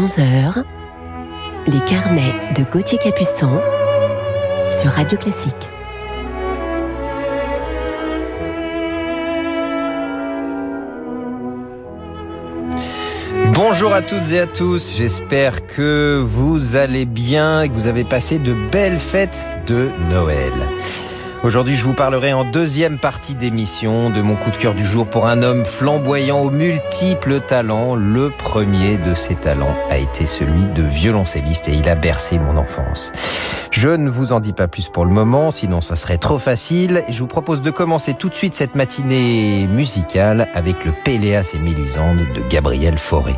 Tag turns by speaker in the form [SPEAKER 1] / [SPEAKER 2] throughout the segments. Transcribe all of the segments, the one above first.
[SPEAKER 1] 11h, les carnets de Gauthier Capuçon sur Radio Classique.
[SPEAKER 2] Bonjour à toutes et à tous, j'espère que vous allez bien et que vous avez passé de belles fêtes de Noël. Aujourd'hui, je vous parlerai en deuxième partie d'émission de mon coup de cœur du jour pour un homme flamboyant aux multiples talents. Le premier de ses talents a été celui de violoncelliste et il a bercé mon enfance. Je ne vous en dis pas plus pour le moment, sinon ça serait trop facile. Je vous propose de commencer tout de suite cette matinée musicale avec le Péléas et Mélisande de Gabriel Fauré.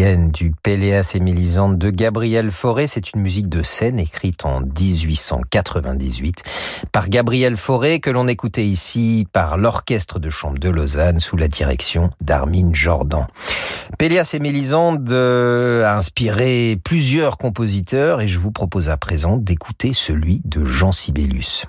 [SPEAKER 2] Du Péléas et Mélisande de Gabriel Fauré, c'est une musique de scène écrite en 1898 par Gabriel Fauré que l'on écoutait ici par l'Orchestre de Chambre de Lausanne sous la direction d'Armine Jordan. Péléas et Mélisande euh, a inspiré plusieurs compositeurs et je vous propose à présent d'écouter celui de Jean Sibelius.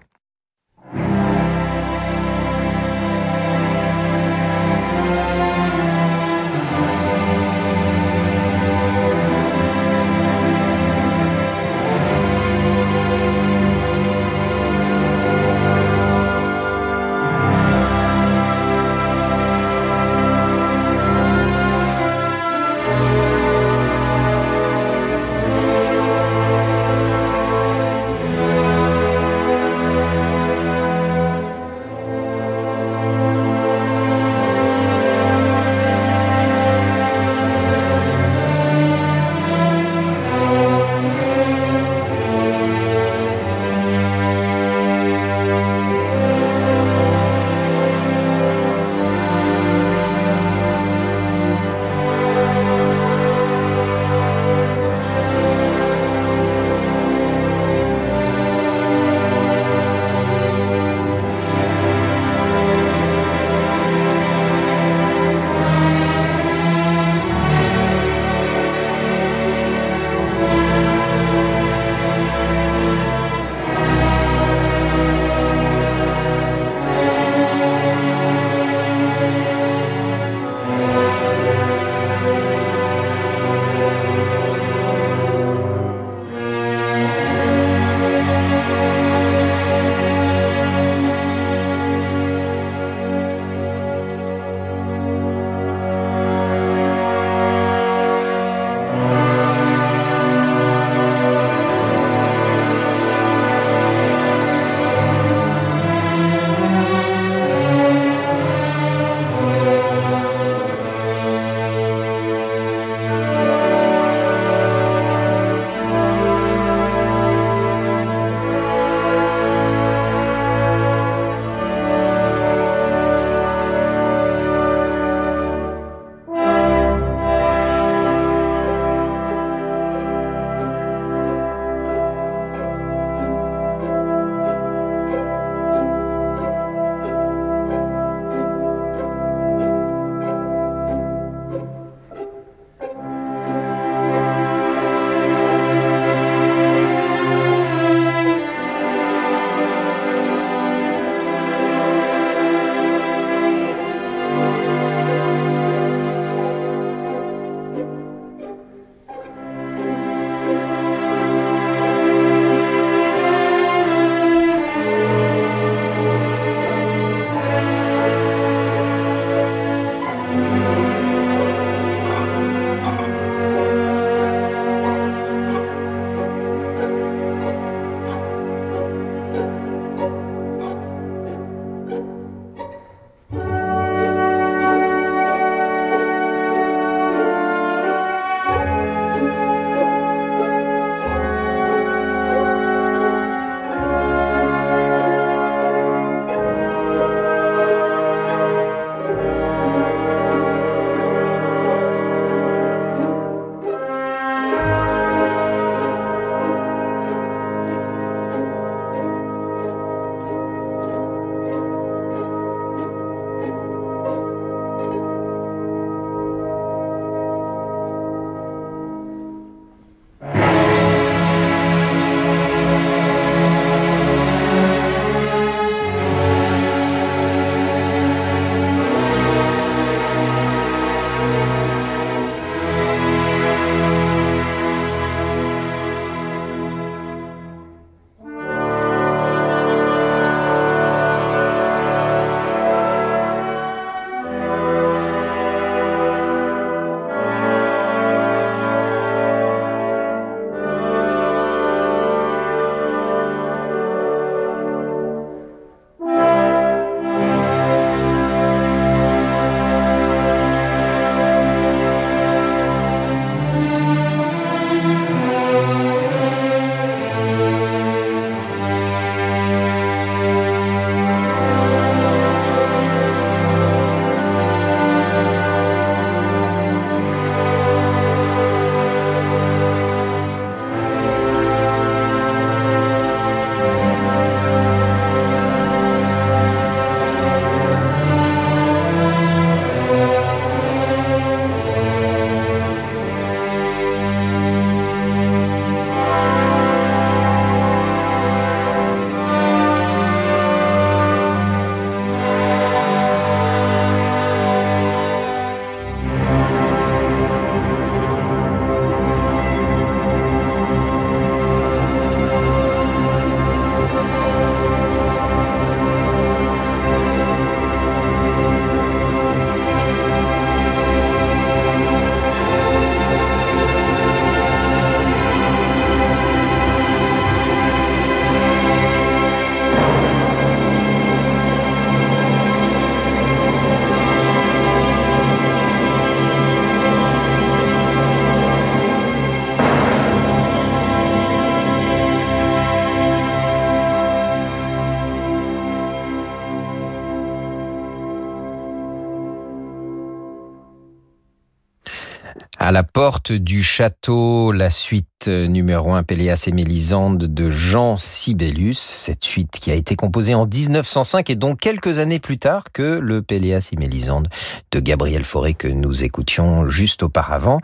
[SPEAKER 2] À la porte du château, la suite numéro 1 Péléas et Mélisande de Jean Sibelius, cette suite qui a été composée en 1905 et donc quelques années plus tard que le Péléas et Mélisande de Gabriel Fauré que nous écoutions juste auparavant.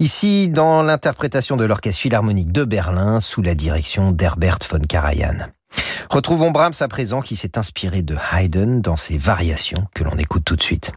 [SPEAKER 2] Ici, dans l'interprétation de l'Orchestre Philharmonique de Berlin sous la direction d'Herbert von Karajan. Retrouvons Brahms à présent qui s'est inspiré de Haydn dans ses variations que l'on écoute tout de suite.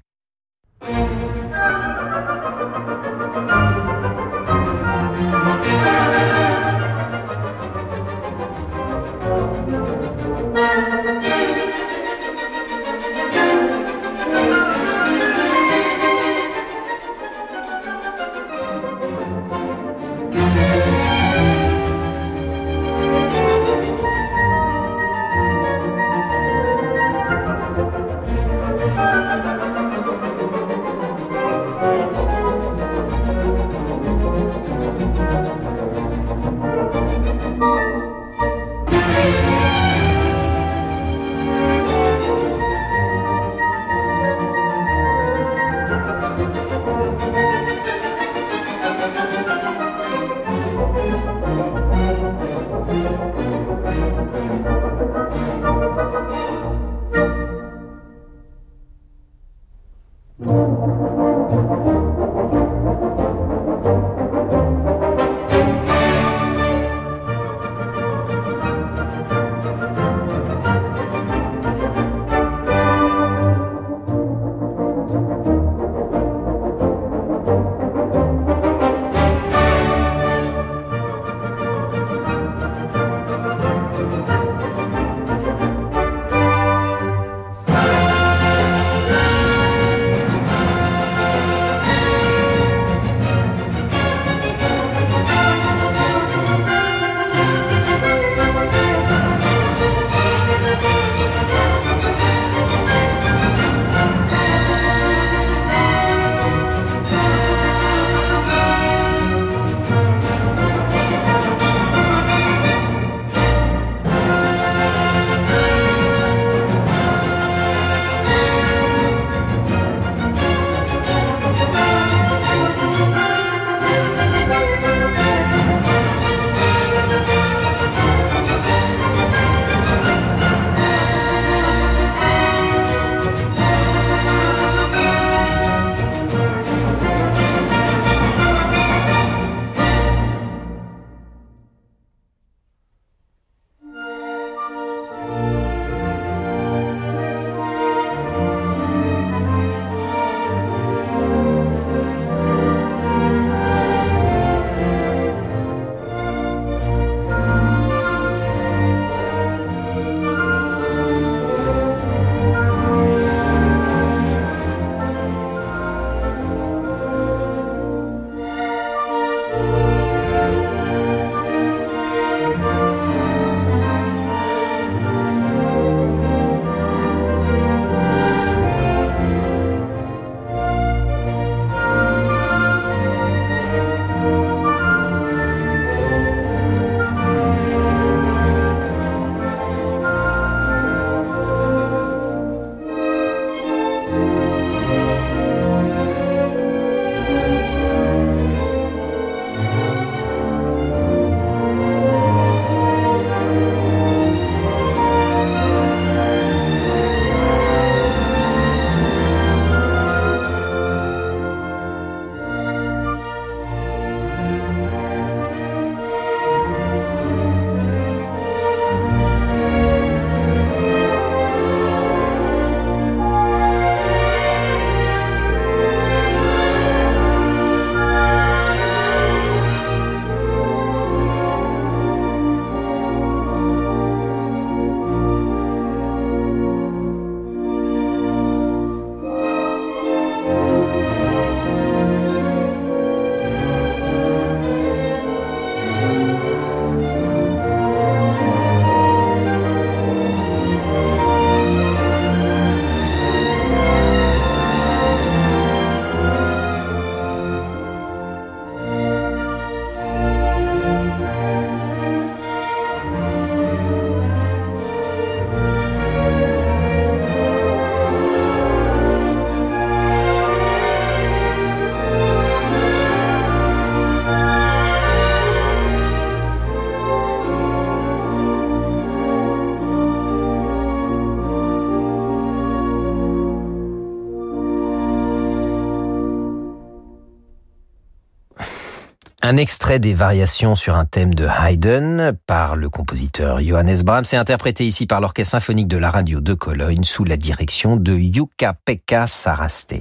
[SPEAKER 2] Un extrait des variations sur un thème de Haydn par le compositeur Johannes Brahms est interprété ici par l'Orchestre symphonique de la radio de Cologne sous la direction de Jukka-Pekka Saraste.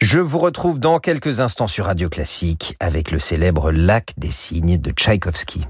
[SPEAKER 2] Je vous retrouve dans quelques instants sur Radio Classique avec le célèbre Lac des Cygnes de Tchaïkovski.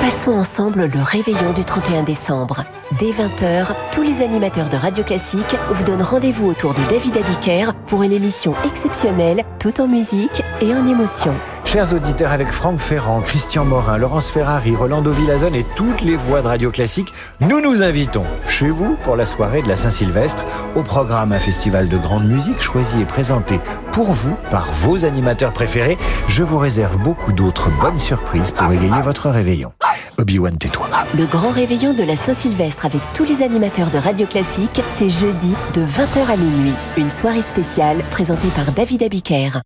[SPEAKER 1] Passons ensemble le réveillon du 31 décembre. Dès 20h, tous les animateurs de Radio Classique vous donnent rendez-vous autour de David Abiker pour une émission exceptionnelle, tout en musique et en émotion.
[SPEAKER 3] Chers auditeurs, avec Franck Ferrand, Christian Morin, Laurence Ferrari, Rolando Villazone et toutes les voix de Radio Classique, nous nous invitons chez vous pour la soirée de la Saint-Sylvestre. Au programme, un festival de grande musique choisi et présenté pour vous par vos animateurs préférés. Je vous réserve beaucoup d'autres bonnes surprises pour égayer votre réveillon. Obi-Wan, tais-toi.
[SPEAKER 1] Le grand réveillon de la Saint-Sylvestre avec tous les animateurs de Radio Classique, c'est jeudi de 20h à minuit. Une soirée spéciale présentée par David Abiker.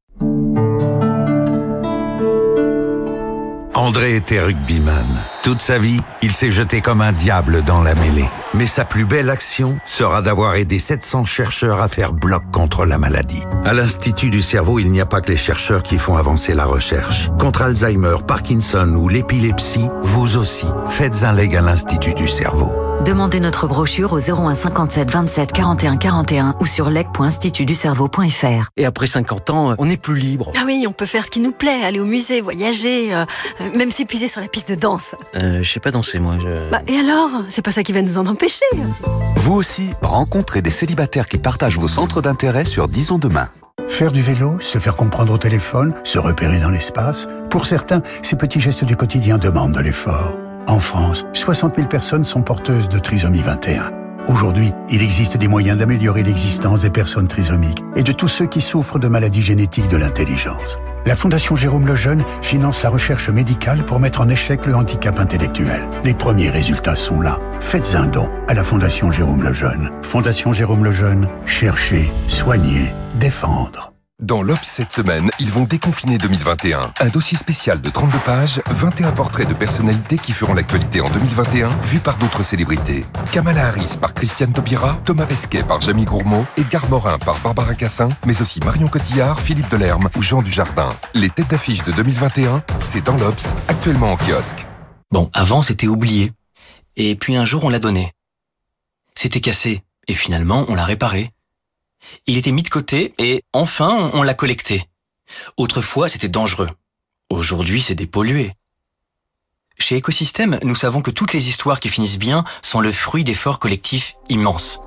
[SPEAKER 4] André était rugbyman. Toute sa vie, il s'est jeté comme un diable dans la mêlée. Mais sa plus belle action sera d'avoir aidé 700 chercheurs à faire bloc contre la maladie. À l'Institut du cerveau, il n'y a pas que les chercheurs qui font avancer la recherche. Contre Alzheimer, Parkinson ou l'épilepsie, vous aussi, faites un leg à l'Institut du cerveau.
[SPEAKER 5] Demandez notre brochure au 01 57 27 41 41 ou sur leg.institutducerveau.fr.
[SPEAKER 6] Et après 50 ans, on n'est plus libre.
[SPEAKER 7] Ah oui, on peut faire ce qui nous plaît, aller au musée, voyager, euh, même s'épuiser sur la piste de danse.
[SPEAKER 6] Euh, je sais pas danser, moi. Je...
[SPEAKER 7] Bah, et alors? C'est pas ça qui va nous en empêcher.
[SPEAKER 8] Vous aussi, rencontrez des célibataires qui partagent vos centres d'intérêt sur Disons Demain.
[SPEAKER 9] Faire du vélo, se faire comprendre au téléphone, se repérer dans l'espace, pour certains, ces petits gestes du quotidien demandent de l'effort. En France, 60 000 personnes sont porteuses de trisomie 21. Aujourd'hui, il existe des moyens d'améliorer l'existence des personnes trisomiques et de tous ceux qui souffrent de maladies génétiques de l'intelligence. La Fondation Jérôme Lejeune finance la recherche médicale pour mettre en échec le handicap intellectuel. Les premiers résultats sont là. Faites un don à la Fondation Jérôme Lejeune. Fondation Jérôme Lejeune, chercher, soigner, défendre.
[SPEAKER 10] Dans l'Obs cette semaine, ils vont déconfiner 2021. Un dossier spécial de 32 pages, 21 portraits de personnalités qui feront l'actualité en 2021, vus par d'autres célébrités. Kamala Harris par Christiane Taubira, Thomas Pesquet par Jamie Gourmaud, Edgar Morin par Barbara Cassin, mais aussi Marion Cotillard, Philippe Delerme ou Jean Dujardin. Les têtes d'affiche de 2021, c'est dans l'Obs, actuellement en kiosque.
[SPEAKER 6] Bon, avant c'était oublié. Et puis un jour on l'a donné. C'était cassé. Et finalement on l'a réparé. Il était mis de côté et enfin on l'a collecté. Autrefois c'était dangereux. Aujourd'hui c'est dépollué. Chez Écosystème, nous savons que toutes les histoires qui finissent bien sont le fruit d'efforts collectifs immenses.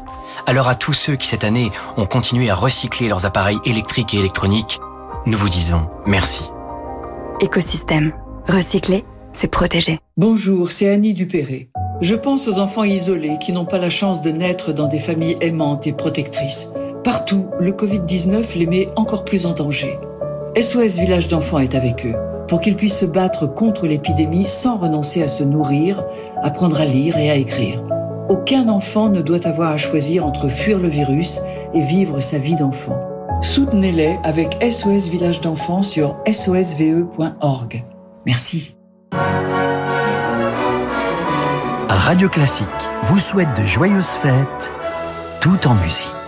[SPEAKER 6] Alors à tous ceux qui cette année ont continué à recycler leurs appareils électriques et électroniques, nous vous disons merci.
[SPEAKER 11] Écosystème. Recycler, c'est protéger.
[SPEAKER 12] Bonjour, c'est Annie Dupéré. Je pense aux enfants isolés qui n'ont pas la chance de naître dans des familles aimantes et protectrices. Partout, le Covid-19 les met encore plus en danger. SOS Village d'enfants est avec eux pour qu'ils puissent se battre contre l'épidémie sans renoncer à se nourrir, apprendre à lire et à écrire. Aucun enfant ne doit avoir à choisir entre fuir le virus et vivre sa vie d'enfant. Soutenez-les avec SOS Village d'enfants sur sosve.org. Merci.
[SPEAKER 13] Radio Classique vous souhaite de joyeuses fêtes tout en musique.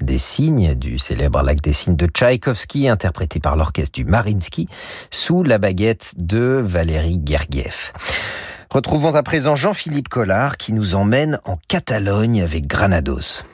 [SPEAKER 2] Des cygnes du célèbre lac des cygnes de Tchaïkovski, interprété par l'orchestre du Marinsky, sous la baguette de Valérie Gergiev. Retrouvons à présent Jean-Philippe Collard qui nous emmène en Catalogne avec Granados.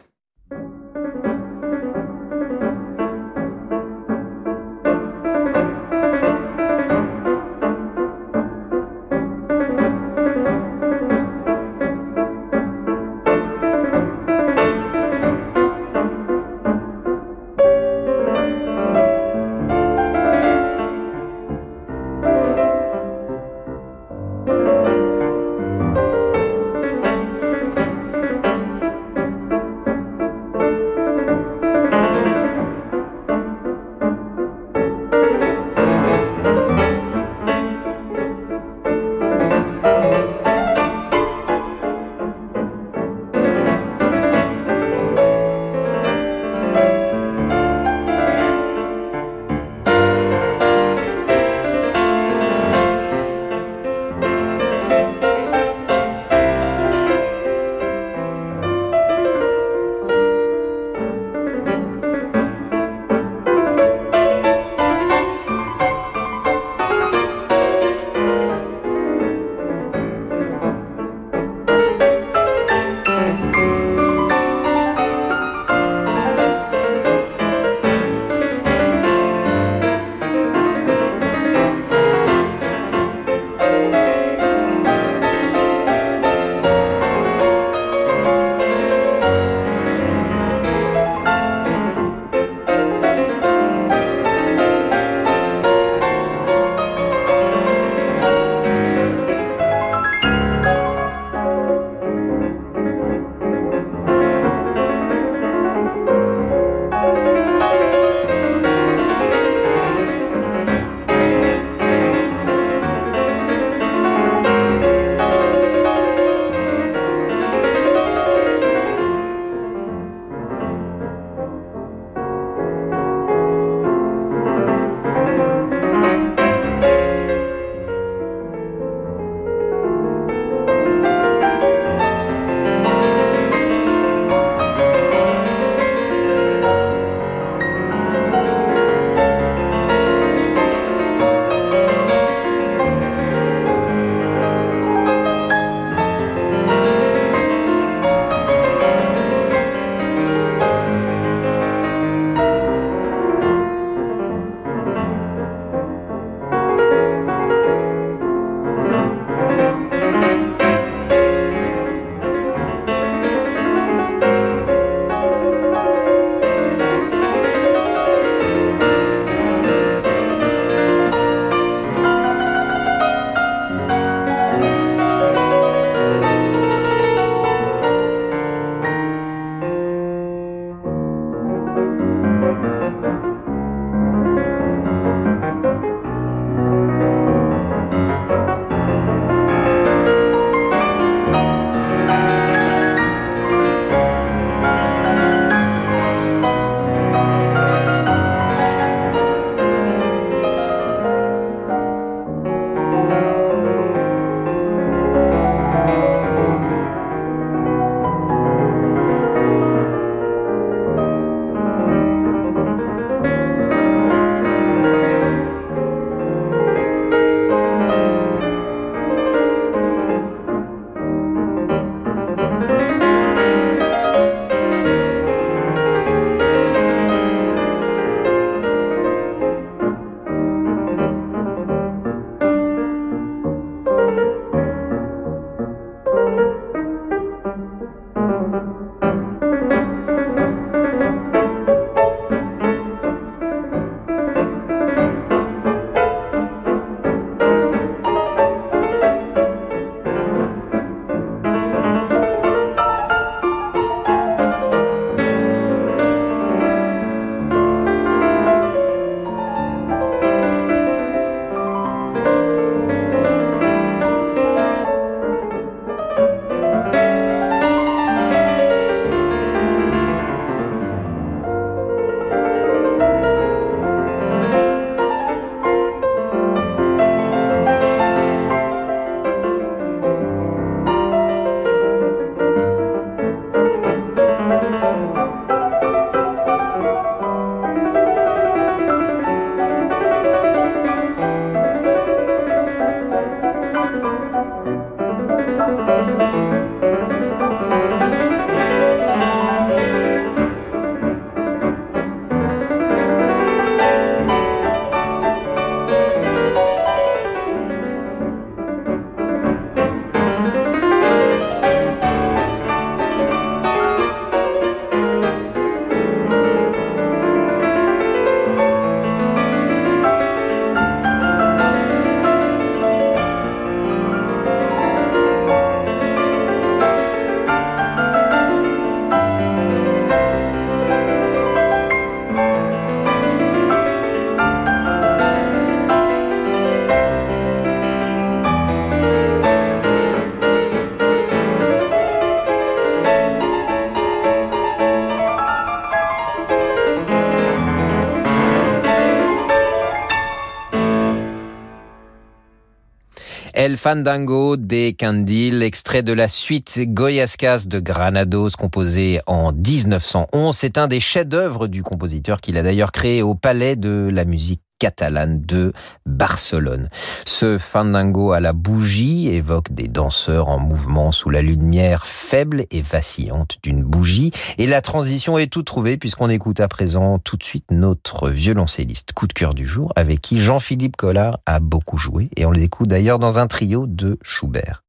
[SPEAKER 2] Fandango des Candil, extrait de la suite Goyascas de Granados, composé en 1911. C'est un des chefs-d'œuvre du compositeur qu'il a d'ailleurs créé au Palais de la musique catalane de Barcelone. Ce fandango à la bougie évoque des danseurs en mouvement sous la lumière faible et vacillante d'une bougie. Et la transition est tout trouvée puisqu'on écoute à présent tout de suite notre violoncelliste coup de cœur du jour avec qui Jean-Philippe Collard a beaucoup joué et on l'écoute d'ailleurs dans un trio de Schubert.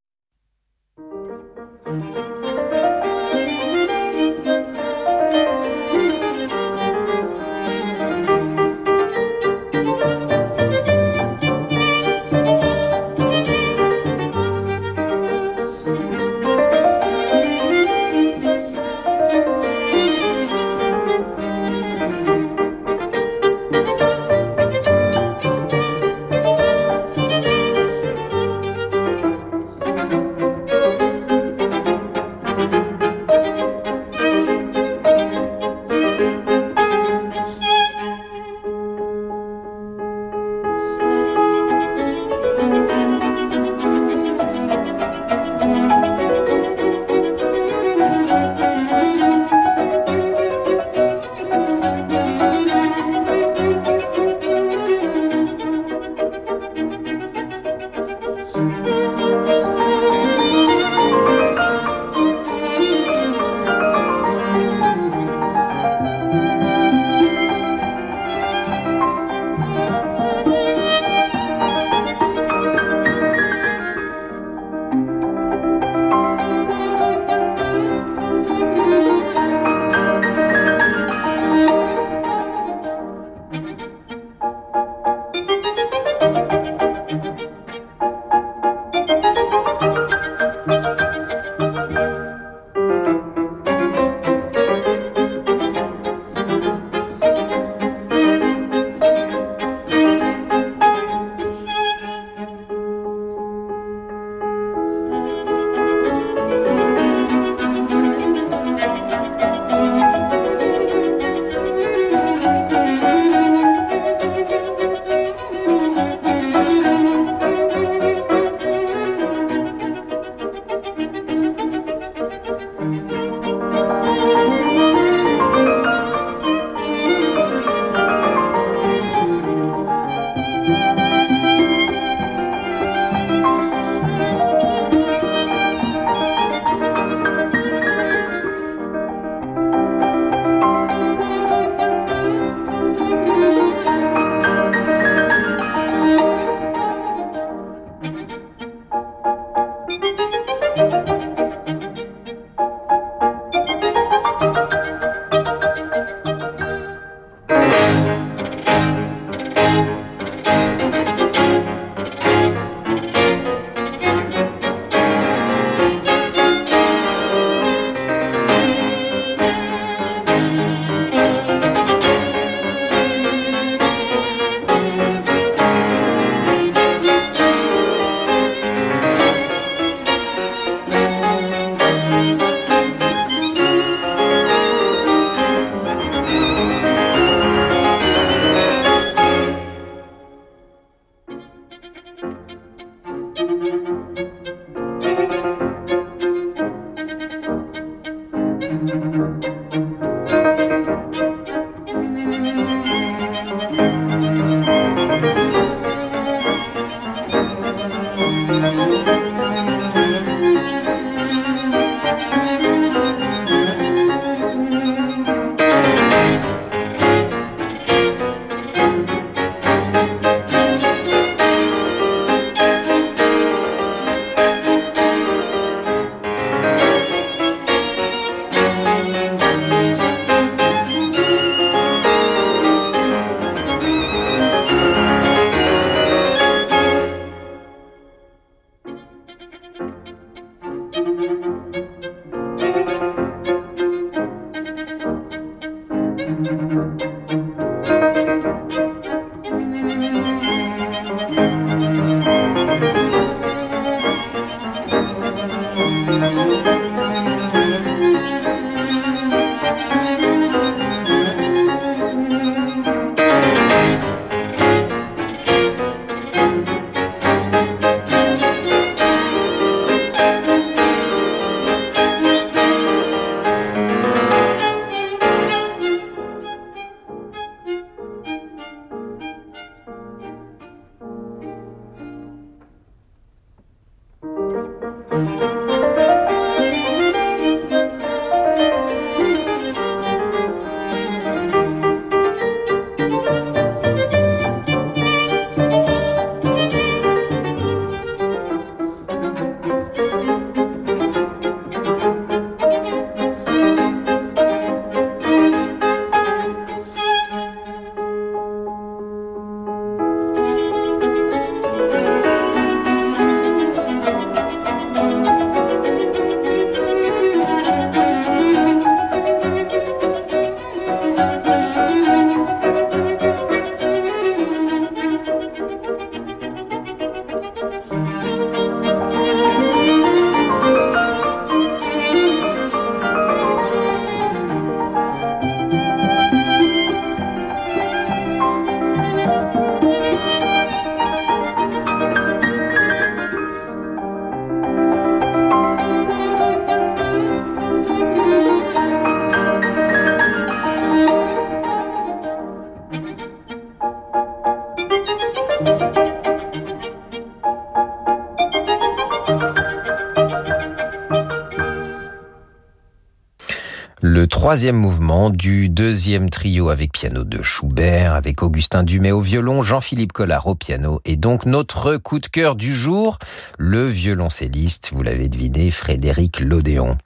[SPEAKER 2] Troisième mouvement du deuxième trio avec piano de Schubert, avec Augustin Dumay au violon, Jean-Philippe Collard au piano, et donc notre coup de cœur du jour, le violoncelliste, vous l'avez deviné, Frédéric Lodéon.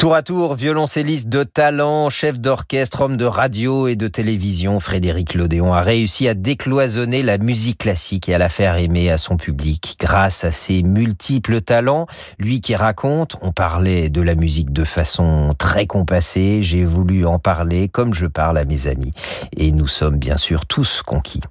[SPEAKER 2] Tour à tour, violoncelliste de talent, chef d'orchestre, homme de radio et de télévision, Frédéric Lodéon a réussi à décloisonner la musique classique et à la faire aimer à son public grâce à ses multiples talents. Lui qui raconte, on parlait de la musique de façon très compassée, j'ai voulu en parler comme je parle à mes amis. Et nous sommes bien sûr tous conquis.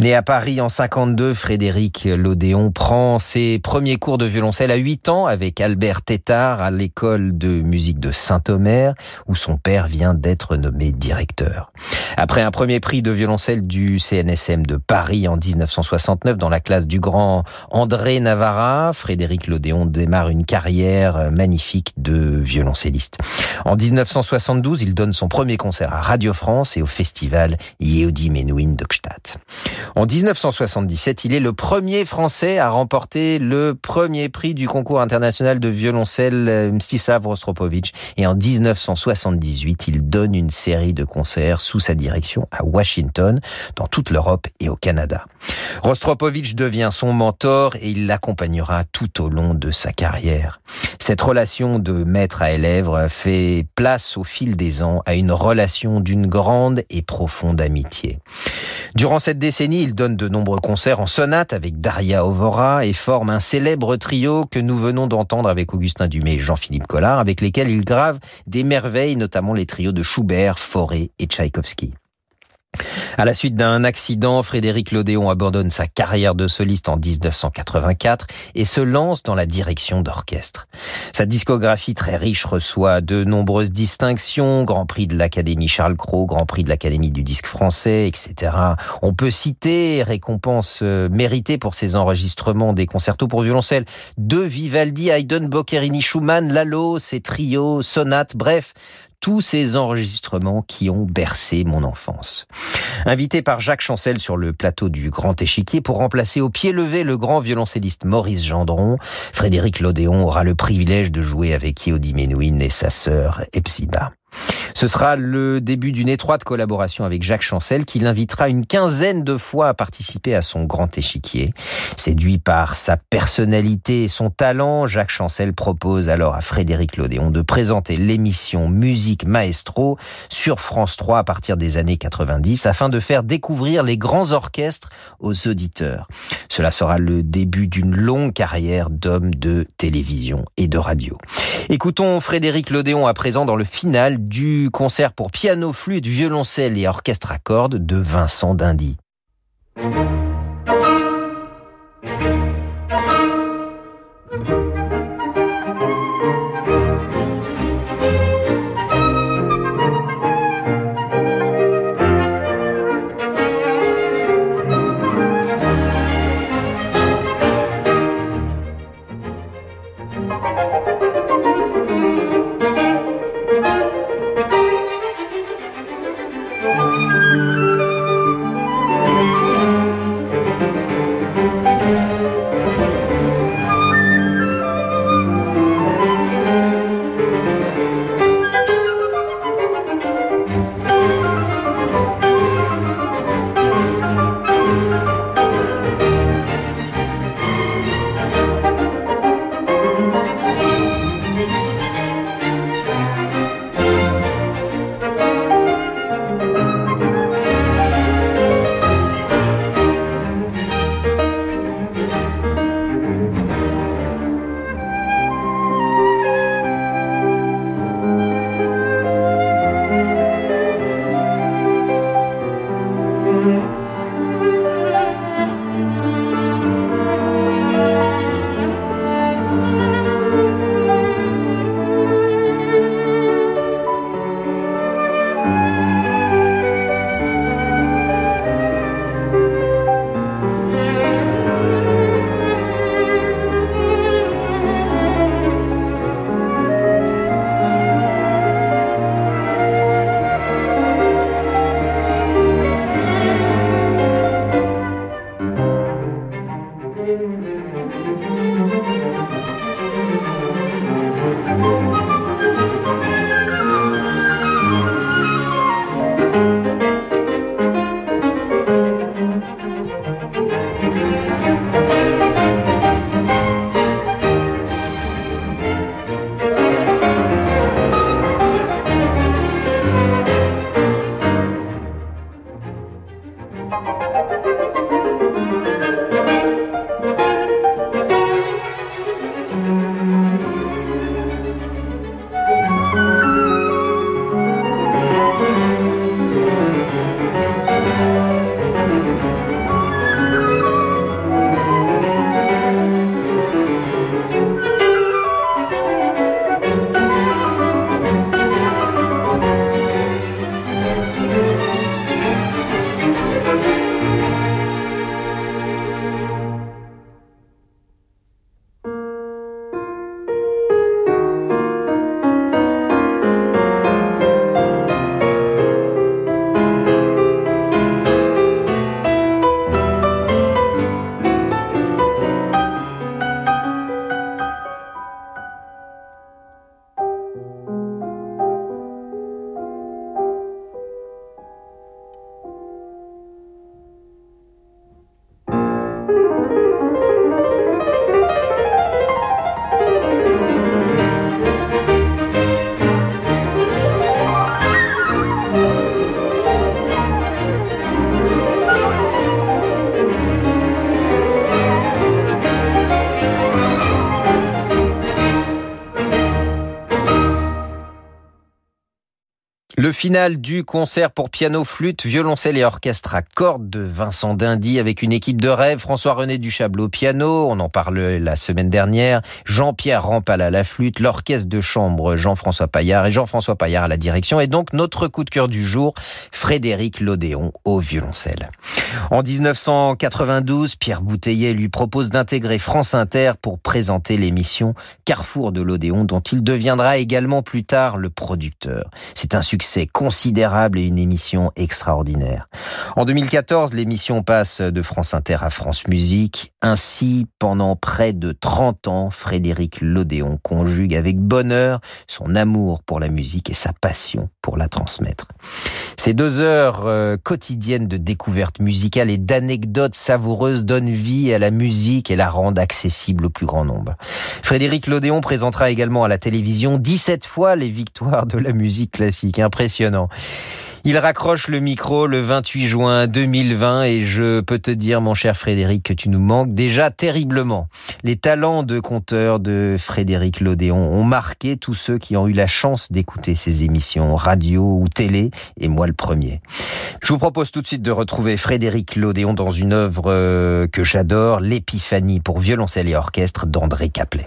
[SPEAKER 2] Né à Paris en 52, Frédéric Lodéon prend ses premiers cours de violoncelle à 8 ans avec Albert Tétard à l'école de musique de Saint-Omer, où son père vient d'être nommé directeur. Après un premier prix de violoncelle du CNSM de Paris en 1969 dans la classe du grand André Navarra, Frédéric Lodéon démarre une carrière magnifique de violoncelliste. En 1972, il donne son premier concert à Radio France et au festival Yehudi Menuhin de Gstaad. En 1977, il est le premier Français à remporter le premier prix du concours international de violoncelle Mstislav Rostropovich et en 1978, il donne une série de concerts sous sa direction à Washington, dans toute l'Europe et au Canada. Rostropovich devient son mentor et il l'accompagnera tout au long de sa carrière. Cette relation de maître à élève fait place au fil des ans à une relation d'une grande et profonde amitié. Durant cette décennie, il donne de nombreux concerts en sonate avec Daria Ovora et forme un célèbre trio que nous venons d'entendre avec Augustin Dumay et Jean-Philippe Collard, avec lesquels il grave des merveilles, notamment les trios de Schubert, Fauré et Tchaïkovski. À la suite d'un accident, Frédéric Lodéon abandonne sa carrière de soliste en 1984 et se lance dans la direction d'orchestre. Sa discographie très riche reçoit de nombreuses distinctions, Grand Prix de l'Académie Charles Cros, Grand Prix de l'Académie du disque français, etc. On peut citer récompenses euh, méritées pour ses enregistrements des concertos pour violoncelle de Vivaldi, Haydn, Boccherini, Schumann, Lalo, ses trios, sonates, bref, tous ces enregistrements qui ont bercé mon enfance. Invité par Jacques Chancel sur le plateau du Grand Échiquier pour remplacer au pied levé le grand violoncelliste Maurice Gendron, Frédéric Lodéon aura le privilège de jouer avec Yodi Menuhin et sa sœur Epsiba. Ce sera le début d'une étroite collaboration avec Jacques Chancel qui l'invitera une quinzaine de fois à participer à son grand échiquier. Séduit par sa personnalité et son talent, Jacques Chancel propose alors à Frédéric Lodéon de présenter l'émission Musique Maestro sur France 3 à partir des années 90 afin de faire découvrir les grands orchestres aux auditeurs. Cela sera le début d'une longue carrière d'homme de télévision et de radio. Écoutons Frédéric Lodéon à présent dans le final du concert pour piano, flûte, violoncelle et orchestre à cordes de Vincent Dindy. Le final du concert pour piano, flûte, violoncelle et orchestre à cordes de Vincent Dindy avec une équipe de rêve, François-René Duchablot au piano, on en parle la semaine dernière, Jean-Pierre Rampal à la flûte, l'orchestre de chambre Jean-François Paillard et Jean-François Paillard à la direction et donc notre coup de cœur du jour, Frédéric Lodéon au violoncelle. En 1992, Pierre Bouteillet lui propose d'intégrer France Inter pour présenter l'émission Carrefour de l'Odéon dont il deviendra également plus tard le producteur. C'est un succès considérable et une émission extraordinaire. En 2014, l'émission passe de France Inter à France Musique. Ainsi, pendant près de 30 ans, Frédéric Lodéon conjugue avec bonheur son amour pour la musique et sa passion pour la transmettre. Ces deux heures euh, quotidiennes de découverte musicale et d'anecdotes savoureuses donnent vie à la musique et la rendent accessible au plus grand nombre. Frédéric Lodéon présentera également à la télévision 17 fois les victoires de la musique classique impressionnant. Il raccroche le micro le 28 juin 2020 et je peux te dire, mon cher Frédéric, que tu nous manques déjà terriblement. Les talents de conteur de Frédéric Lodéon ont marqué tous ceux qui ont eu la chance d'écouter ses émissions radio ou télé, et moi le premier. Je vous propose tout de suite de retrouver Frédéric Lodéon dans une œuvre euh, que j'adore, L'épiphanie pour violoncelle et orchestre d'André Caplet.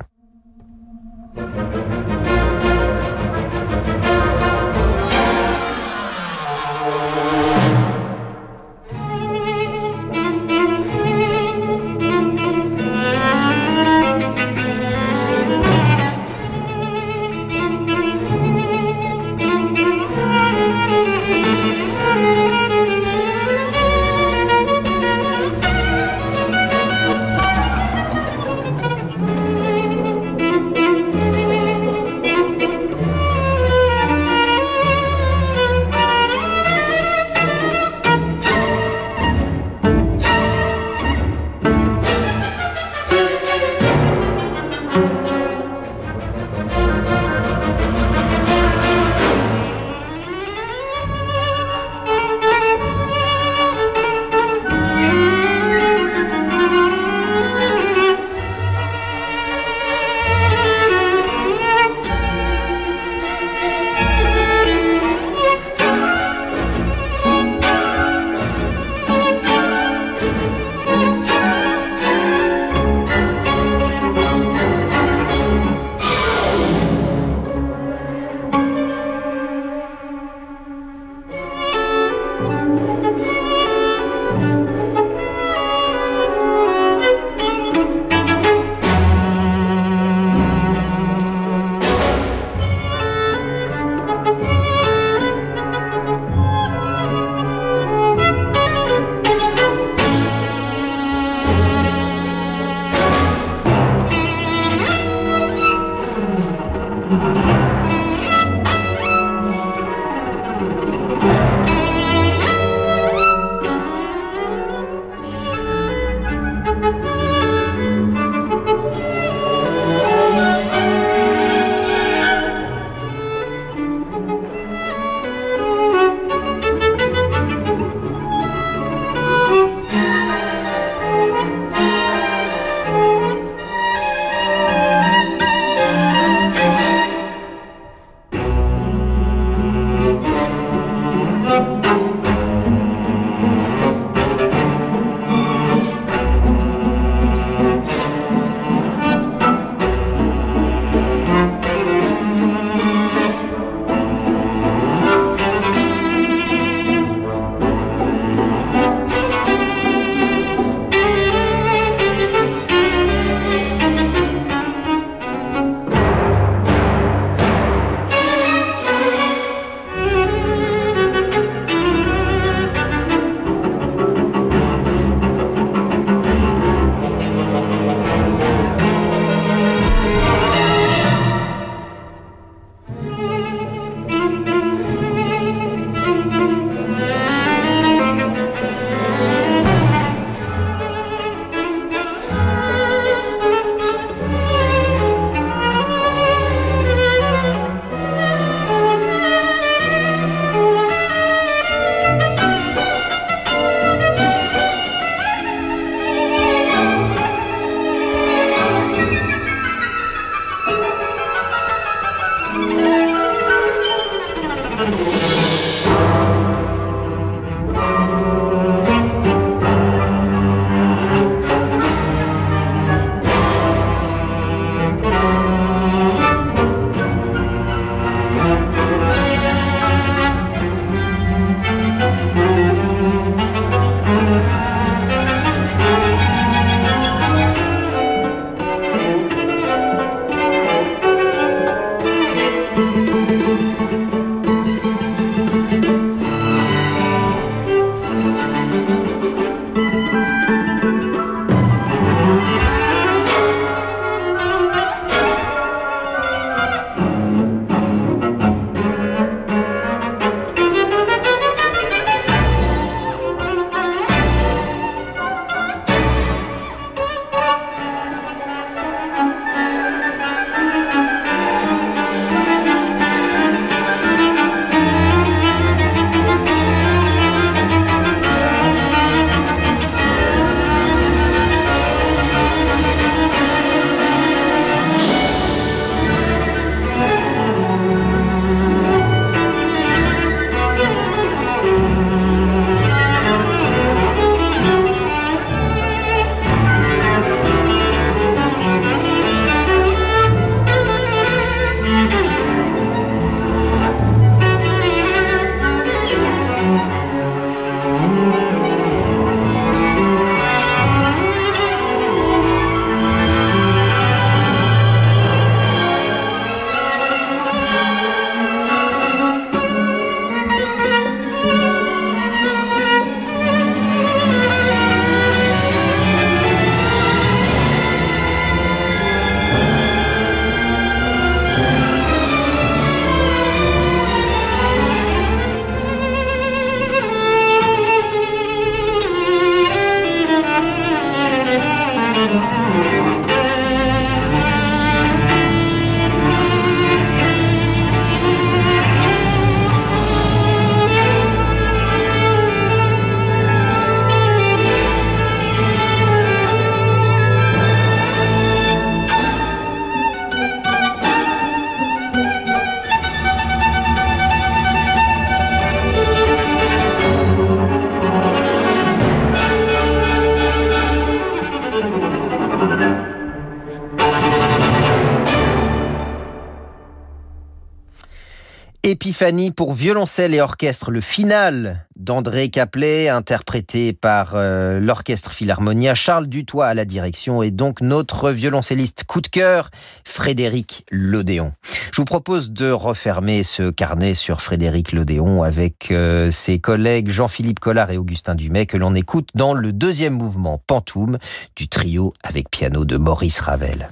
[SPEAKER 2] Pour violoncelle et orchestre, le final d'André Caplet, interprété par euh, l'Orchestre Philharmonia, Charles Dutoit à la direction et donc notre violoncelliste coup de cœur, Frédéric Lodéon. Je vous propose de refermer ce carnet sur Frédéric Lodéon avec euh, ses collègues Jean-Philippe Collard et Augustin Dumay que l'on écoute dans le deuxième mouvement Pantoum du trio avec piano de Maurice Ravel.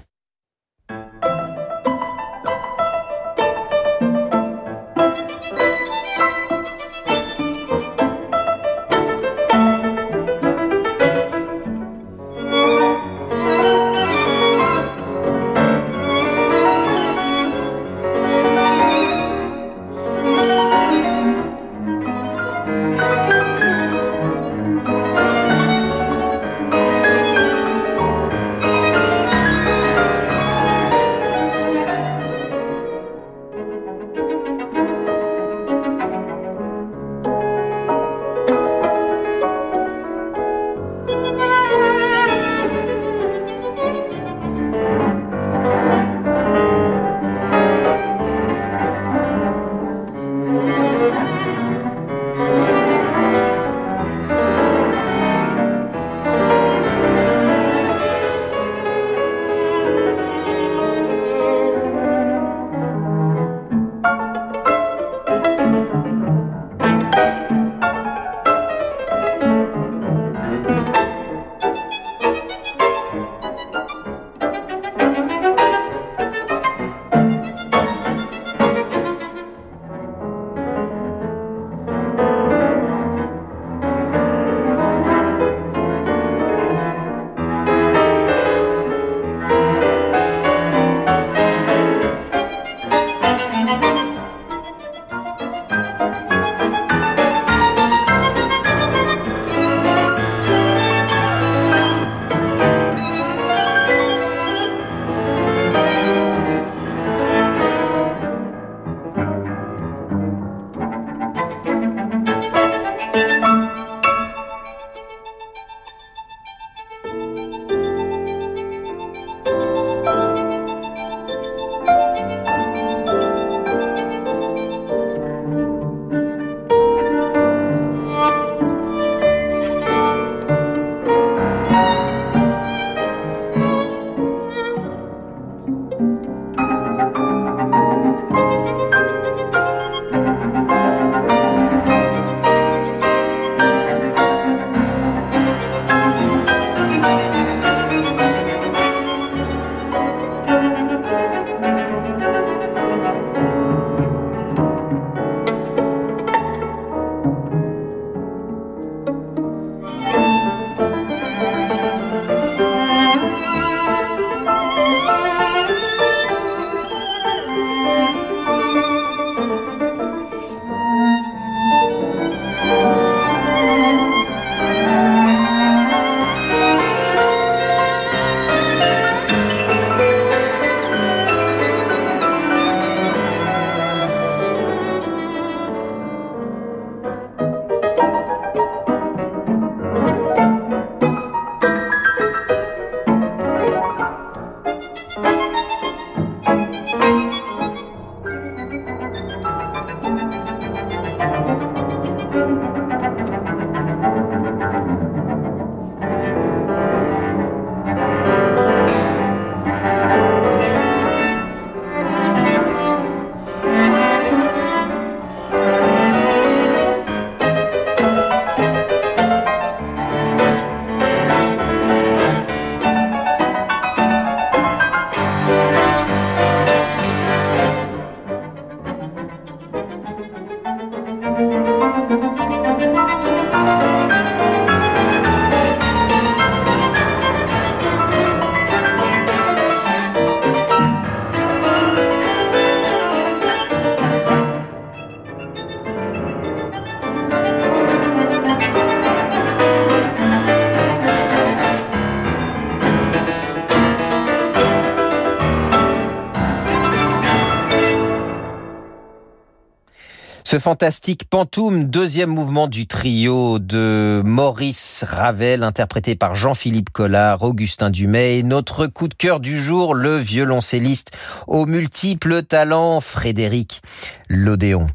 [SPEAKER 2] Ce fantastique Pantoum, deuxième mouvement du trio de Maurice Ravel, interprété par Jean-Philippe Collard, Augustin Dumay. Notre coup de cœur du jour, le violoncelliste aux multiples talents, Frédéric Lodéon.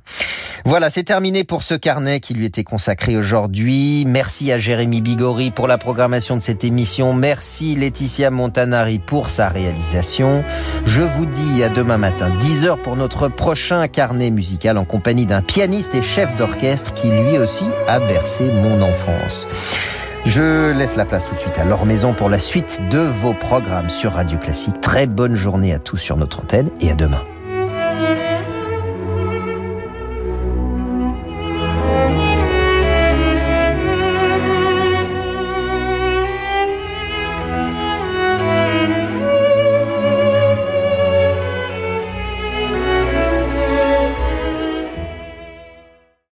[SPEAKER 2] Voilà, c'est terminé pour ce carnet qui lui était consacré aujourd'hui. Merci à Jérémy Bigori pour la programmation de cette émission. Merci Laetitia Montanari pour sa réalisation. Je vous dis à demain matin, 10h pour notre prochain carnet musical en compagnie d'un pianiste et chef d'orchestre qui lui aussi a bercé mon enfance. Je laisse la place tout de suite à leur maison pour la suite de vos programmes sur Radio Classique. Très bonne journée à tous sur notre antenne et à demain.